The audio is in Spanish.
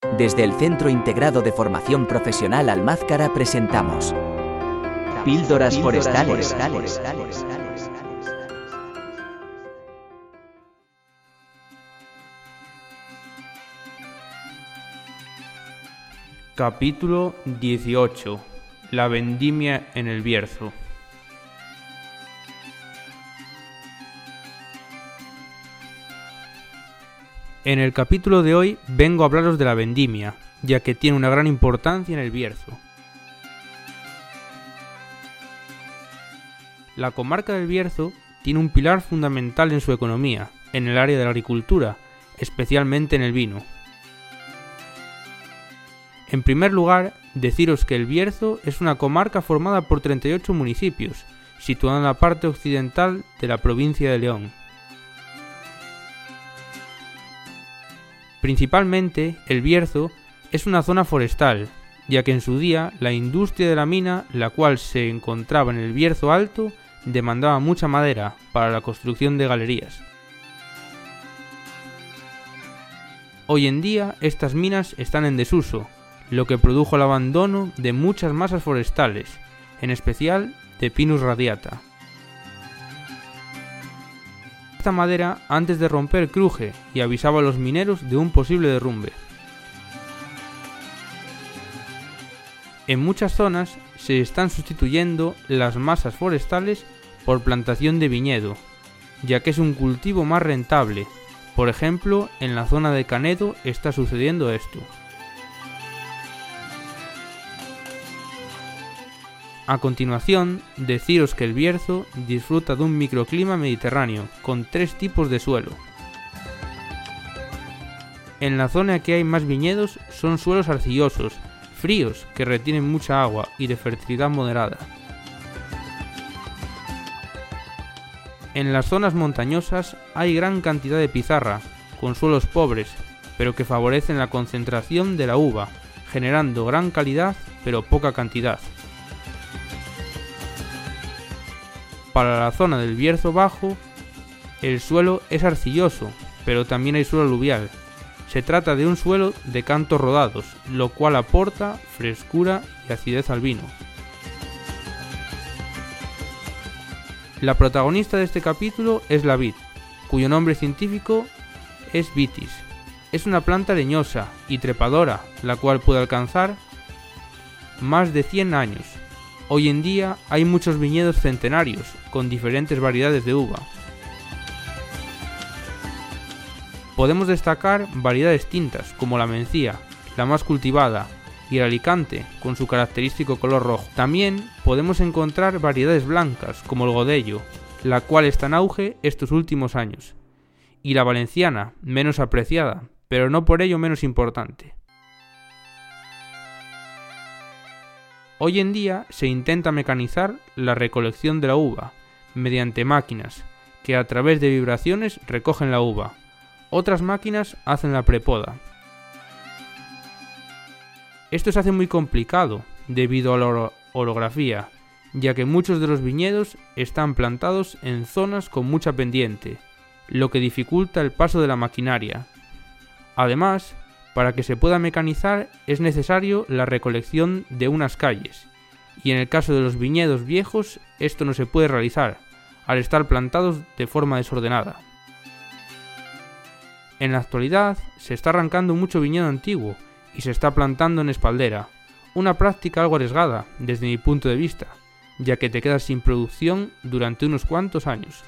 Desde el Centro Integrado de Formación Profesional Almázcara presentamos Píldoras, forestales. Capítulo 18. La vendimia en el Bierzo. En el capítulo de hoy vengo a hablaros de la vendimia, ya que tiene una gran importancia en el Bierzo. La comarca del Bierzo tiene un pilar fundamental en su economía, en el área de la agricultura, especialmente en el vino. En primer lugar, deciros que el Bierzo es una comarca formada por 38 municipios, situada en la parte occidental de la provincia de León. Principalmente, el Bierzo es una zona forestal, ya que en su día la industria de la mina, la cual se encontraba en el Bierzo Alto, demandaba mucha madera para la construcción de galerías. Hoy en día estas minas están en desuso, lo que produjo el abandono de muchas masas forestales, en especial de Pinus radiata. Madera antes de romper cruje y avisaba a los mineros de un posible derrumbe. En muchas zonas se están sustituyendo las masas forestales por plantación de viñedo, ya que es un cultivo más rentable. Por ejemplo, en la zona de Canedo está sucediendo esto. A continuación, deciros que el Bierzo disfruta de un microclima mediterráneo, con tres tipos de suelo. En la zona que hay más viñedos son suelos arcillosos, fríos, que retienen mucha agua y de fertilidad moderada. En las zonas montañosas hay gran cantidad de pizarra, con suelos pobres, pero que favorecen la concentración de la uva, generando gran calidad pero poca cantidad. Para la zona del Bierzo Bajo, el suelo es arcilloso, pero también hay suelo aluvial. Se trata de un suelo de cantos rodados, lo cual aporta frescura y acidez al vino. La protagonista de este capítulo es la vid, cuyo nombre científico es vitis. Es una planta leñosa y trepadora, la cual puede alcanzar más de 100 años, Hoy en día hay muchos viñedos centenarios con diferentes variedades de uva. Podemos destacar variedades tintas como la mencía, la más cultivada, y el alicante con su característico color rojo. También podemos encontrar variedades blancas como el godello, la cual está en auge estos últimos años, y la valenciana, menos apreciada, pero no por ello menos importante. Hoy en día se intenta mecanizar la recolección de la uva mediante máquinas que a través de vibraciones recogen la uva. Otras máquinas hacen la prepoda. Esto se hace muy complicado debido a la orografía, ya que muchos de los viñedos están plantados en zonas con mucha pendiente, lo que dificulta el paso de la maquinaria. Además, para que se pueda mecanizar es necesario la recolección de unas calles, y en el caso de los viñedos viejos esto no se puede realizar, al estar plantados de forma desordenada. En la actualidad se está arrancando mucho viñedo antiguo y se está plantando en espaldera, una práctica algo arriesgada desde mi punto de vista, ya que te quedas sin producción durante unos cuantos años.